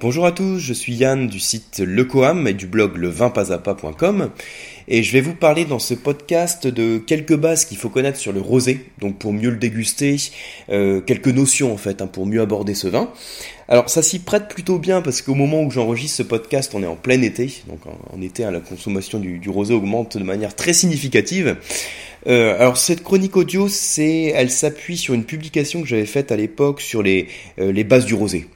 Bonjour à tous, je suis Yann du site Lecoam et du blog levinpasapa.com et je vais vous parler dans ce podcast de quelques bases qu'il faut connaître sur le rosé, donc pour mieux le déguster, euh, quelques notions en fait, hein, pour mieux aborder ce vin. Alors ça s'y prête plutôt bien parce qu'au moment où j'enregistre ce podcast, on est en plein été, donc en, été hein, la consommation du, rosé augmente de manière très significative. Euh, alors cette chronique audio, elle s'appuie sur une publication que j'avais faite à l'époque sur les, euh, les bases du rosé.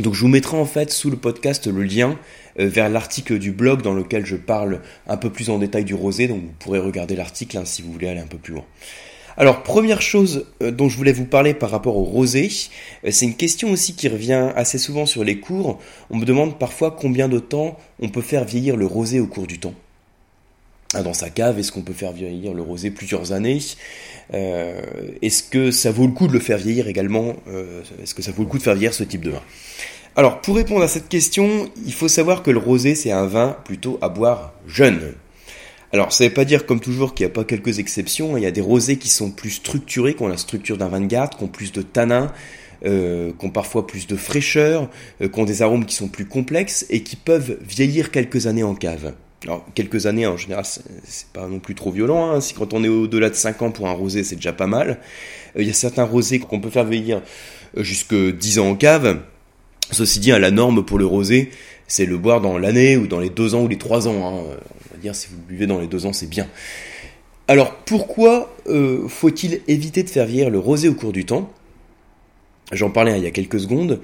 Donc je vous mettrai en fait sous le podcast le lien euh, vers l'article du blog dans lequel je parle un peu plus en détail du rosé, donc vous pourrez regarder l'article hein, si vous voulez aller un peu plus loin. Alors première chose euh, dont je voulais vous parler par rapport au rosé, euh, c'est une question aussi qui revient assez souvent sur les cours. On me demande parfois combien de temps on peut faire vieillir le rosé au cours du temps. Ah, dans sa cave, est-ce qu'on peut faire vieillir le rosé plusieurs années? Euh, Est-ce que ça vaut le coup de le faire vieillir également? Euh, Est-ce que ça vaut le coup de faire vieillir ce type de vin? Alors, pour répondre à cette question, il faut savoir que le rosé, c'est un vin plutôt à boire jeune. Alors, ça ne veut pas dire, comme toujours, qu'il n'y a pas quelques exceptions. Il y a des rosés qui sont plus structurés, qui ont la structure d'un vin de garde, qui ont plus de tanins, euh, qui ont parfois plus de fraîcheur, euh, qui ont des arômes qui sont plus complexes et qui peuvent vieillir quelques années en cave. Alors, quelques années, en général, c'est pas non plus trop violent. Hein. Si quand on est au-delà de 5 ans pour un rosé, c'est déjà pas mal. Euh, il y a certains rosés qu'on peut faire vieillir euh, jusque 10 ans en cave. Ceci dit, hein, la norme pour le rosé, c'est le boire dans l'année ou dans les 2 ans ou les 3 ans. Hein. Euh, on va dire, si vous le buvez dans les 2 ans, c'est bien. Alors, pourquoi faut-il éviter de faire vieillir le rosé au cours du temps? J'en parlais il y a quelques secondes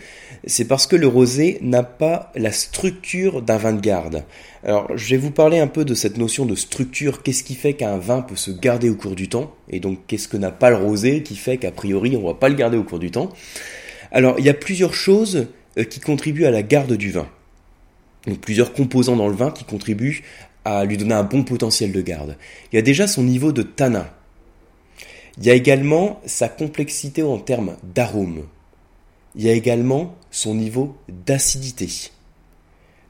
c'est parce que le rosé n'a pas la structure d'un vin de garde. Alors, je vais vous parler un peu de cette notion de structure. Qu'est-ce qui fait qu'un vin peut se garder au cours du temps? Et donc, qu'est-ce que n'a pas le rosé qui fait qu'a priori, on ne va pas le garder au cours du temps? Alors, il y a plusieurs choses euh, qui contribuent à la garde du vin. Donc, plusieurs composants dans le vin qui contribuent à lui donner un bon potentiel de garde. Il y a déjà son niveau de tanin. Il y a également sa complexité en termes d'arôme il y a également son niveau d'acidité.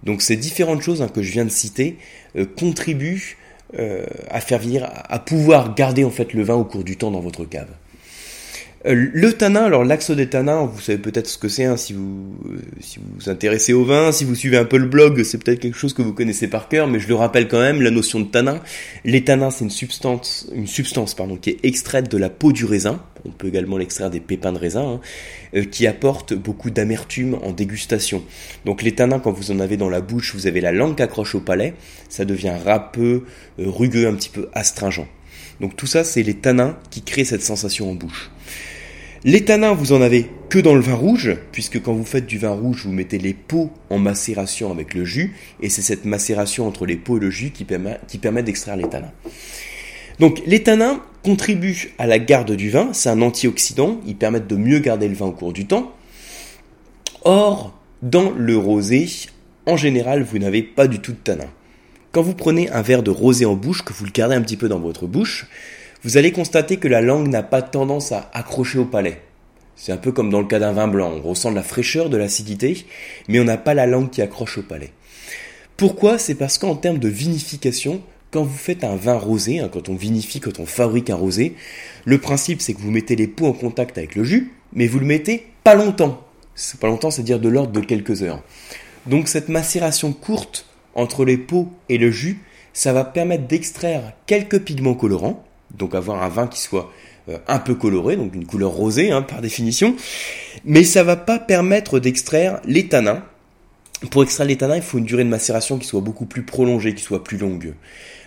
Donc ces différentes choses hein, que je viens de citer euh, contribuent euh, à faire venir, à pouvoir garder en fait le vin au cours du temps dans votre cave. Euh, le tanin, alors l'axe des tanins, vous savez peut-être ce que c'est hein, si vous euh, si vous vous intéressez au vin, si vous suivez un peu le blog, c'est peut-être quelque chose que vous connaissez par cœur, mais je le rappelle quand même, la notion de tanin. Les tanins, c'est une substance, une substance pardon, qui est extraite de la peau du raisin. On peut également l'extraire des pépins de raisin, hein, euh, qui apporte beaucoup d'amertume en dégustation. Donc les tanins, quand vous en avez dans la bouche, vous avez la langue qui accroche au palais, ça devient râpeux, rugueux, un petit peu astringent. Donc tout ça, c'est les tanins qui créent cette sensation en bouche. Les tanins, vous en avez que dans le vin rouge, puisque quand vous faites du vin rouge, vous mettez les peaux en macération avec le jus, et c'est cette macération entre les peaux et le jus qui permet, qui permet d'extraire les tanins. Donc les tanins contribuent à la garde du vin, c'est un antioxydant, ils permettent de mieux garder le vin au cours du temps. Or, dans le rosé, en général, vous n'avez pas du tout de tanins. Quand vous prenez un verre de rosé en bouche, que vous le gardez un petit peu dans votre bouche, vous allez constater que la langue n'a pas tendance à accrocher au palais. C'est un peu comme dans le cas d'un vin blanc, on ressent de la fraîcheur, de l'acidité, mais on n'a pas la langue qui accroche au palais. Pourquoi? C'est parce qu'en termes de vinification, quand vous faites un vin rosé, hein, quand on vinifie, quand on fabrique un rosé, le principe c'est que vous mettez les peaux en contact avec le jus, mais vous le mettez pas longtemps. Pas longtemps, c'est-à-dire de l'ordre de quelques heures. Donc cette macération courte entre les peaux et le jus, ça va permettre d'extraire quelques pigments colorants, donc avoir un vin qui soit euh, un peu coloré, donc une couleur rosée hein, par définition, mais ça va pas permettre d'extraire les tanins. Pour extraire les tanins, il faut une durée de macération qui soit beaucoup plus prolongée, qui soit plus longue.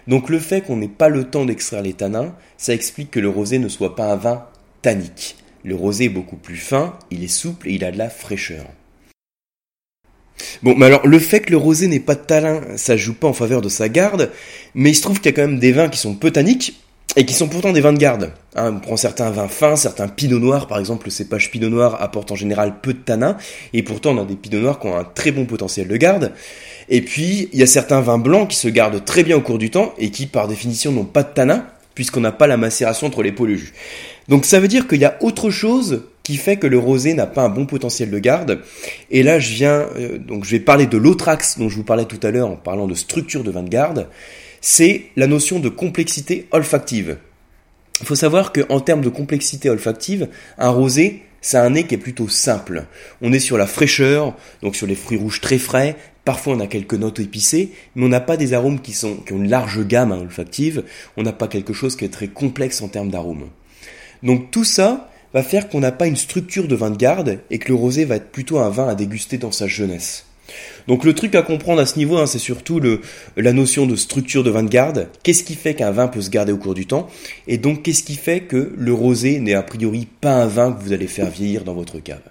Donc le fait qu'on n'ait pas le temps d'extraire les tanins, ça explique que le rosé ne soit pas un vin tannique. Le rosé est beaucoup plus fin, il est souple et il a de la fraîcheur. Bon, mais alors le fait que le rosé n'ait pas de tanin, ça joue pas en faveur de sa garde, mais il se trouve qu'il y a quand même des vins qui sont peu tanniques, et qui sont pourtant des vins de garde. Hein, on prend certains vins fins, certains pinot noirs, par exemple, le cépage pinot noir apporte en général peu de tanin, et pourtant on a des pinot noirs qui ont un très bon potentiel de garde. Et puis, il y a certains vins blancs qui se gardent très bien au cours du temps, et qui, par définition, n'ont pas de tanin, puisqu'on n'a pas la macération entre les peaux et le jus. Donc ça veut dire qu'il y a autre chose qui fait que le rosé n'a pas un bon potentiel de garde. Et là, je viens, euh, donc je vais parler de l'autre axe dont je vous parlais tout à l'heure en parlant de structure de vin de garde c'est la notion de complexité olfactive. Il faut savoir qu'en termes de complexité olfactive, un rosé c'est un nez qui est plutôt simple. On est sur la fraîcheur, donc sur les fruits rouges très frais. Parfois, on a quelques notes épicées, mais on n'a pas des arômes qui, sont, qui ont une large gamme hein, olfactive. On n'a pas quelque chose qui est très complexe en termes d'arômes. Donc tout ça va faire qu'on n'a pas une structure de vin de garde et que le rosé va être plutôt un vin à déguster dans sa jeunesse. Donc le truc à comprendre à ce niveau, hein, c'est surtout la notion de structure de vin de garde. Qu'est-ce qui fait qu'un vin peut se garder au cours du temps? Et donc qu'est-ce qui fait que le rosé n'est a priori pas un vin que vous allez faire vieillir dans votre cave?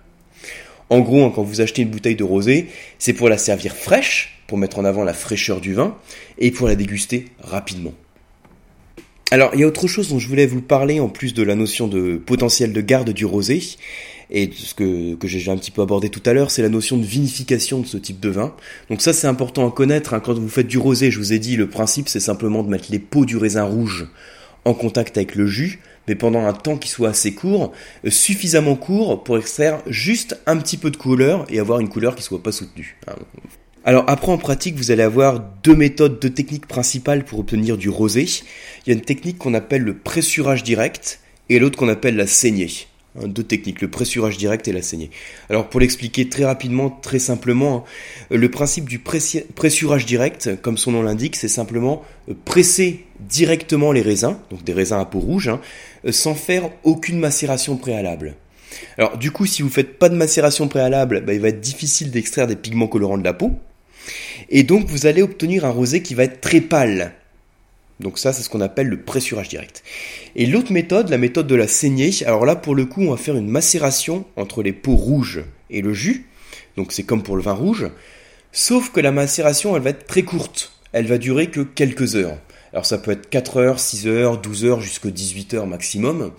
En gros, hein, quand vous achetez une bouteille de rosé, c'est pour la servir fraîche, pour mettre en avant la fraîcheur du vin, et pour la déguster rapidement. Alors, il y a autre chose dont je voulais vous parler en plus de la notion de potentiel de garde du rosé. Et ce que, j'ai un petit peu abordé tout à l'heure, c'est la notion de vinification de ce type de vin. Donc ça, c'est important à connaître. Hein. Quand vous faites du rosé, je vous ai dit, le principe, c'est simplement de mettre les peaux du raisin rouge en contact avec le jus, mais pendant un temps qui soit assez court, euh, suffisamment court pour extraire juste un petit peu de couleur et avoir une couleur qui soit pas soutenue. Hein. Alors après en pratique, vous allez avoir deux méthodes, deux techniques principales pour obtenir du rosé. Il y a une technique qu'on appelle le pressurage direct et l'autre qu'on appelle la saignée. Hein, deux techniques, le pressurage direct et la saignée. Alors pour l'expliquer très rapidement, très simplement, hein, le principe du pressurage direct, comme son nom l'indique, c'est simplement euh, presser directement les raisins, donc des raisins à peau rouge, hein, euh, sans faire aucune macération préalable. Alors du coup, si vous faites pas de macération préalable, bah, il va être difficile d'extraire des pigments colorants de la peau. Et donc vous allez obtenir un rosé qui va être très pâle. Donc ça, c'est ce qu'on appelle le pressurage direct. Et l'autre méthode, la méthode de la saignée, alors là, pour le coup, on va faire une macération entre les peaux rouges et le jus. Donc c'est comme pour le vin rouge. Sauf que la macération, elle va être très courte. Elle va durer que quelques heures. Alors ça peut être 4 heures, 6 heures, 12 heures, jusqu'à 18 heures maximum.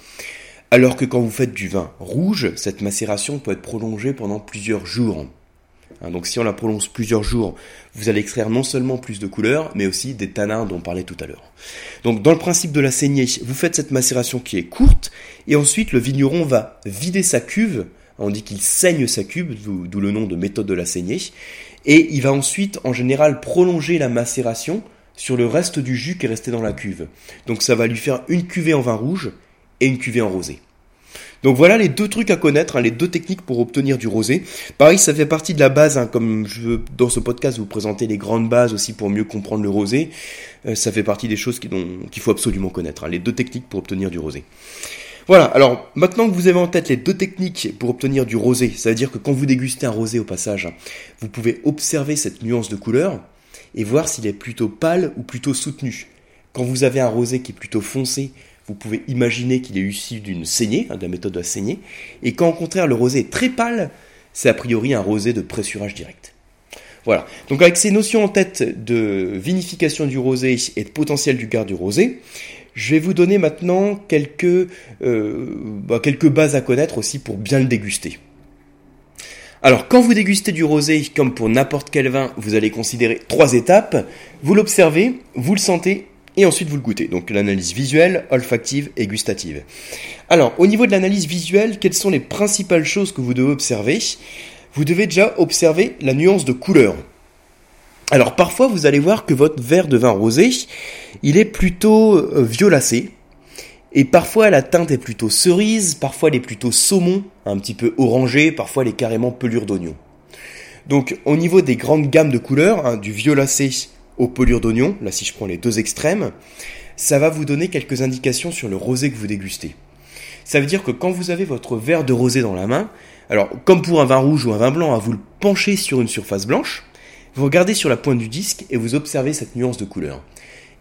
Alors que quand vous faites du vin rouge, cette macération peut être prolongée pendant plusieurs jours. Hein, donc si on la prolonge plusieurs jours, vous allez extraire non seulement plus de couleurs, mais aussi des tanins dont on parlait tout à l'heure. Donc dans le principe de la saignée, vous faites cette macération qui est courte, et ensuite le vigneron va vider sa cuve, on dit qu'il saigne sa cuve, d'où le nom de méthode de la saignée, et il va ensuite en général prolonger la macération sur le reste du jus qui est resté dans la cuve. Donc ça va lui faire une cuvée en vin rouge et une cuvée en rosé. Donc voilà les deux trucs à connaître, hein, les deux techniques pour obtenir du rosé. Pareil, ça fait partie de la base, hein, comme je veux dans ce podcast vous présenter les grandes bases aussi pour mieux comprendre le rosé. Euh, ça fait partie des choses qu'il faut absolument connaître, hein, les deux techniques pour obtenir du rosé. Voilà, alors maintenant que vous avez en tête les deux techniques pour obtenir du rosé, ça veut dire que quand vous dégustez un rosé au passage, vous pouvez observer cette nuance de couleur et voir s'il est plutôt pâle ou plutôt soutenu. Quand vous avez un rosé qui est plutôt foncé, vous pouvez imaginer qu'il est issu d'une saignée, hein, de la méthode de la saignée, et quand au contraire le rosé est très pâle, c'est a priori un rosé de pressurage direct. Voilà. Donc avec ces notions en tête de vinification du rosé et de potentiel du garde du rosé, je vais vous donner maintenant quelques, euh, bah, quelques bases à connaître aussi pour bien le déguster. Alors quand vous dégustez du rosé, comme pour n'importe quel vin, vous allez considérer trois étapes. Vous l'observez, vous le sentez et ensuite vous le goûtez. Donc l'analyse visuelle, olfactive et gustative. Alors au niveau de l'analyse visuelle, quelles sont les principales choses que vous devez observer? Vous devez déjà observer la nuance de couleur. Alors parfois vous allez voir que votre verre de vin rosé, il est plutôt euh, violacé. Et parfois la teinte est plutôt cerise, parfois elle est plutôt saumon, un petit peu orangé, parfois elle est carrément pelure d'oignon. Donc au niveau des grandes gammes de couleurs, hein, du violacé aux pelures d'oignon, là si je prends les deux extrêmes, ça va vous donner quelques indications sur le rosé que vous dégustez. Ça veut dire que quand vous avez votre verre de rosé dans la main, alors comme pour un vin rouge ou un vin blanc, hein, vous le penchez sur une surface blanche, vous regardez sur la pointe du disque et vous observez cette nuance de couleur.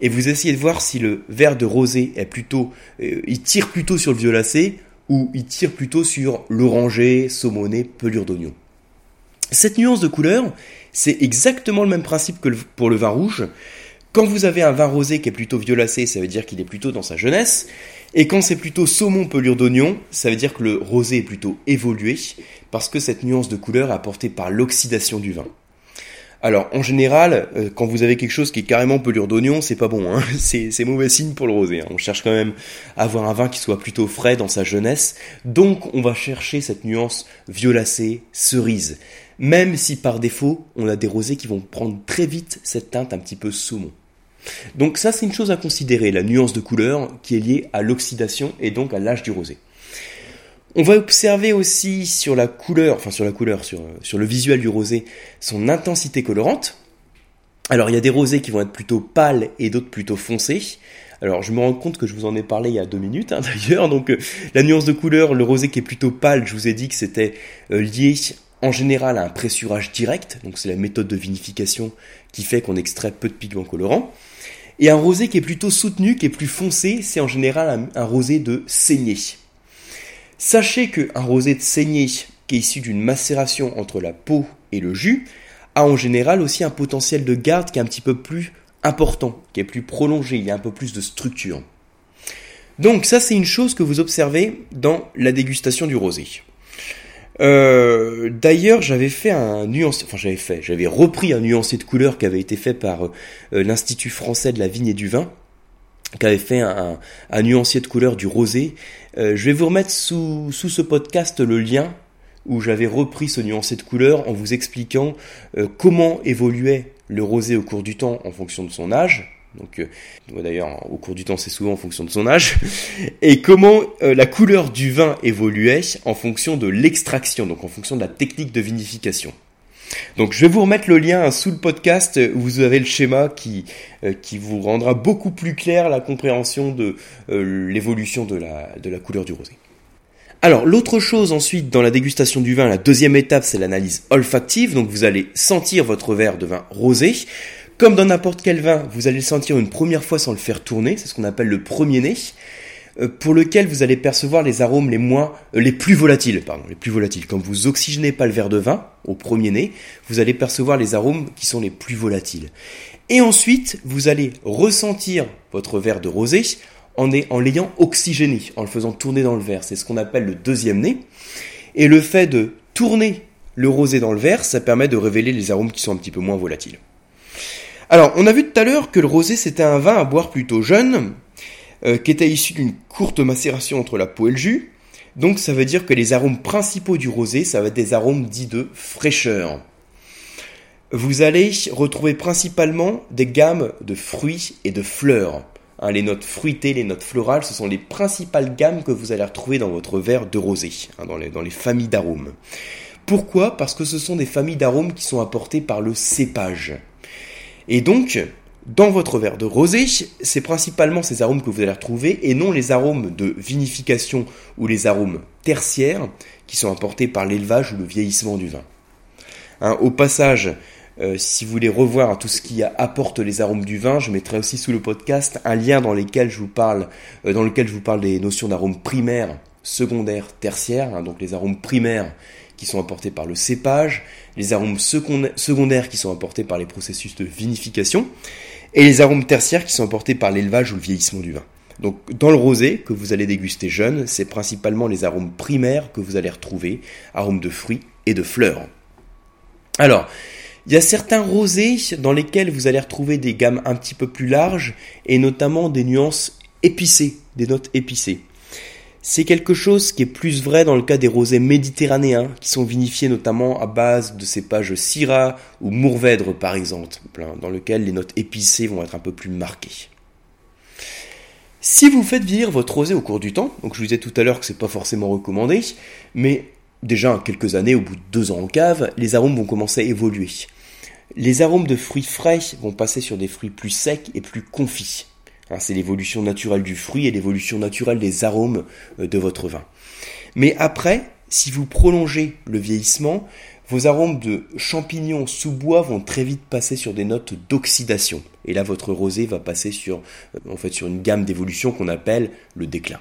Et vous essayez de voir si le verre de rosé est plutôt, euh, il tire plutôt sur le violacé ou il tire plutôt sur l'orangé, saumoné, pelure d'oignon. Cette nuance de couleur, c'est exactement le même principe que pour le vin rouge. Quand vous avez un vin rosé qui est plutôt violacé, ça veut dire qu'il est plutôt dans sa jeunesse. Et quand c'est plutôt saumon pelure d'oignon, ça veut dire que le rosé est plutôt évolué, parce que cette nuance de couleur est apportée par l'oxydation du vin. Alors en général, euh, quand vous avez quelque chose qui est carrément pelure d'oignon, c'est pas bon, hein c'est, mauvais signe pour le rosé. Hein. On cherche quand même à avoir un vin qui soit plutôt frais dans sa jeunesse, donc on va chercher cette nuance violacée, cerise même si par défaut, on a des rosés qui vont prendre très vite cette teinte un petit peu saumon. Donc ça, c'est une chose à considérer, la nuance de couleur qui est liée à l'oxydation et donc à l'âge du rosé. On va observer aussi sur la couleur, enfin sur la couleur, sur, sur le visuel du rosé, son intensité colorante. Alors il y a des rosés qui vont être plutôt pâles et d'autres plutôt foncés. Alors je me rends compte que je vous en ai parlé il y a deux minutes hein, d'ailleurs. Donc euh, la nuance de couleur, le rosé qui est plutôt pâle, je vous ai dit que c'était euh, lié en général un pressurage direct. Donc c'est la méthode de vinification qui fait qu'on extrait peu de pigments colorants. Et un rosé qui est plutôt soutenu, qui est plus foncé, c'est en général un, rosé de saignée. Sachez qu'un rosé de saignée qui est issu d'une macération entre la peau et le jus a en général aussi un potentiel de garde qui est un petit peu plus important, qui est plus prolongé, il y a un peu plus de structure. Donc ça c'est une chose que vous observez dans la dégustation du rosé. Euh, d'ailleurs, j'avais fait un nuancier, enfin j'avais fait, j'avais repris un nuancier de couleur qui avait été fait par euh, l'Institut français de la vigne et du vin, qui avait fait un, nuancier de couleur du rosé. Euh, je vais vous remettre sous, sous ce podcast le lien où j'avais repris ce nuancé de couleur en vous expliquant comment évoluait le rosé au cours du temps en fonction de son âge. Donc, euh, d'ailleurs, au cours du temps, c'est souvent en fonction de son âge. Et comment euh, la couleur du vin évoluait en fonction de l'extraction, donc en fonction de la technique de vinification. Donc, je vais vous remettre le lien sous le podcast où vous avez le schéma qui, euh, qui vous rendra beaucoup plus clair la compréhension de l'évolution de la, de la couleur du rosé. Alors, l'autre chose ensuite dans la dégustation du vin, la deuxième étape, c'est l'analyse olfactive. Donc, vous allez sentir votre verre de vin rosé. Comme dans n'importe quel vin, vous allez le sentir une première fois sans le faire tourner. C'est ce qu'on appelle le premier nez euh, pour lequel vous allez percevoir les arômes les moins, euh, les plus volatiles, pardon, les plus volatiles. Quand vous oxygénez pas le verre de vin au premier nez, vous allez percevoir les arômes qui sont les plus volatiles. Et ensuite, vous allez ressentir votre verre de rosé en, l'ayant oxygéné, en le faisant tourner dans le verre. C'est ce qu'on appelle le deuxième nez. Et le fait de tourner le rosé dans le verre, ça permet de révéler les arômes qui sont un petit peu moins volatiles. Alors, on a vu tout à l'heure que le rosé, c'était un vin à boire plutôt jeune, euh, qui était issu d'une courte macération entre la peau et le jus. Donc, ça veut dire que les arômes principaux du rosé, ça va être des arômes dits de fraîcheur. Vous allez retrouver principalement des gammes de fruits et de fleurs. Hein, les notes fruitées, les notes florales, ce sont les principales gammes que vous allez retrouver dans votre verre de rosé, hein, dans, les, dans les familles d'arômes. Pourquoi? Parce que ce sont des familles d'arômes qui sont apportées par le cépage. Et donc, dans votre verre de rosé, c'est principalement ces arômes que vous allez retrouver et non les arômes de vinification ou les arômes tertiaires qui sont apportés par l'élevage ou le vieillissement du vin. Hein, au passage, euh, si vous voulez revoir tout ce qui apporte les arômes du vin, je mettrai aussi sous le podcast un lien dans lequel je vous parle, euh, dans lequel je vous parle des notions d'arômes primaires, secondaires, tertiaires. Hein, donc les arômes primaires qui sont apportés par le cépage, les arômes secondaires qui sont apportés par les processus de vinification, et les arômes tertiaires qui sont apportés par l'élevage ou le vieillissement du vin. Donc dans le rosé que vous allez déguster jeune, c'est principalement les arômes primaires que vous allez retrouver, arômes de fruits et de fleurs. Alors, il y a certains rosés dans lesquels vous allez retrouver des gammes un petit peu plus larges et notamment des nuances épicées, des notes épicées. C'est quelque chose qui est plus vrai dans le cas des rosés méditerranéens qui sont vinifiés notamment à base de cépages Syrah ou Mourvèdre par exemple, dans lequel les notes épicées vont être un peu plus marquées. Si vous faites vieillir votre rosé au cours du temps, donc je vous disais tout à l'heure que c'est pas forcément recommandé, mais déjà quelques années, au bout de deux ans en cave, les arômes vont commencer à évoluer. Les arômes de fruits frais vont passer sur des fruits plus secs et plus confits. Hein, c'est l'évolution naturelle du fruit et l'évolution naturelle des arômes euh, de votre vin. Mais après, si vous prolongez le vieillissement, vos arômes de champignons sous bois vont très vite passer sur des notes d'oxydation. Et là, votre rosé va passer sur, euh, en fait, sur une gamme d'évolution qu'on appelle le déclin.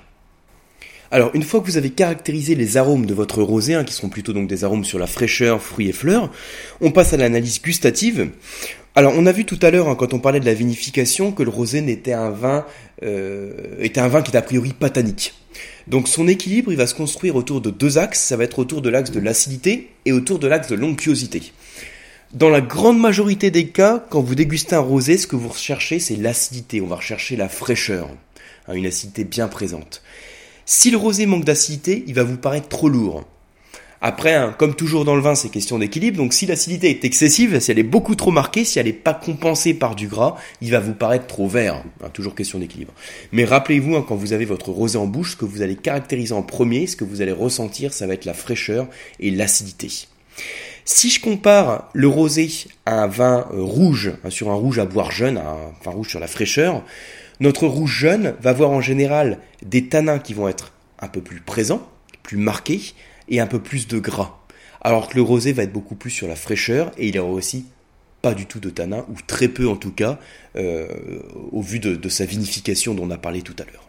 Alors, une fois que vous avez caractérisé les arômes de votre rosé, hein, qui sont plutôt donc des arômes sur la fraîcheur, fruits et fleurs, on passe à l'analyse gustative. Alors, on a vu tout à l'heure, hein, quand on parlait de la vinification, que le rosé n'était un vin, euh, était un vin qui est a priori pas tannique. Donc, son équilibre, il va se construire autour de deux axes. Ça va être autour de l'axe de l'acidité et autour de l'axe de l'onctuosité. Dans la grande majorité des cas, quand vous dégustez un rosé, ce que vous recherchez, c'est l'acidité. On va rechercher la fraîcheur, hein, une acidité bien présente. Si le rosé manque d'acidité, il va vous paraître trop lourd. Après, hein, comme toujours dans le vin, c'est question d'équilibre. Donc si l'acidité est excessive, si elle est beaucoup trop marquée, si elle n'est pas compensée par du gras, il va vous paraître trop vert. Hein, toujours question d'équilibre. Mais rappelez-vous, hein, quand vous avez votre rosé en bouche, ce que vous allez caractériser en premier, ce que vous allez ressentir, ça va être la fraîcheur et l'acidité. Si je compare le rosé à un vin euh, rouge, sur un rouge à boire jeune, un vin rouge sur la fraîcheur, notre rouge jeune va avoir en général des tanins qui vont être un peu plus présents, plus marqués, et un peu plus de gras. Alors que le rosé va être beaucoup plus sur la fraîcheur et il aura aussi pas du tout de tanin, ou très peu en tout cas, euh, au vu de, sa vinification dont on a parlé tout à l'heure.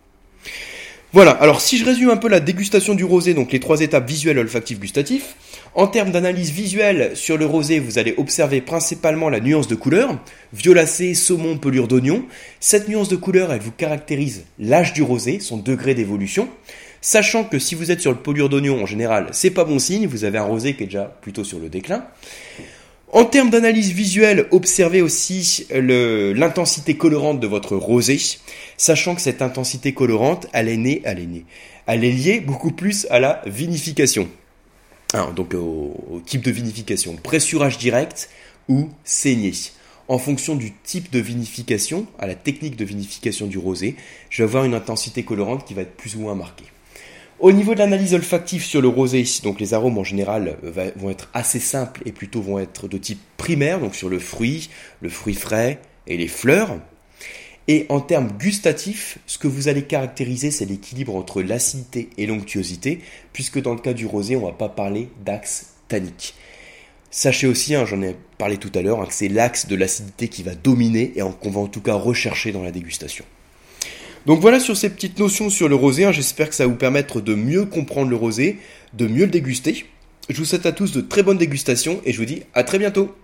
Voilà, alors si je résume un peu la dégustation du rosé, donc les trois étapes visuelles, olfactif, gustatif, en termes d'analyse visuelle sur le rosé, vous allez observer principalement la nuance de couleur, violacé, saumon, pelure d'oignon. Cette nuance de couleur, elle vous caractérise l'âge du rosé, son degré d'évolution. Sachant que si vous êtes sur le polure d'oignon en général, c'est pas bon signe, vous avez un rosé qui est déjà plutôt sur le déclin. En termes d'analyse visuelle, observez aussi l'intensité colorante de votre rosé, sachant que cette intensité colorante, elle est née, elle est née, elle est liée beaucoup plus à la vinification. Donc au, au type de vinification, pressurage direct ou saignée. En fonction du type de vinification, à la technique de vinification du rosé, je vais avoir une intensité colorante qui va être plus ou moins marquée. Au niveau de l'analyse olfactive sur le rosé, donc les arômes en général euh, vont être assez simples et plutôt vont être de type primaire, donc sur le fruit, le fruit frais et les fleurs. Et en termes gustatifs, ce que vous allez caractériser, c'est l'équilibre entre l'acidité et l'onctuosité, puisque dans le cas du rosé, on ne va pas parler d'axe tannique. Sachez aussi, hein, j'en ai parlé tout à l'heure, hein, que c'est l'axe de l'acidité qui va dominer et qu'on va en tout cas rechercher dans la dégustation. Donc voilà sur ces petites notions sur le rosé, hein. j'espère que ça va vous permettre de mieux comprendre le rosé, de mieux le déguster. Je vous souhaite à tous de très bonnes dégustations et je vous dis à très bientôt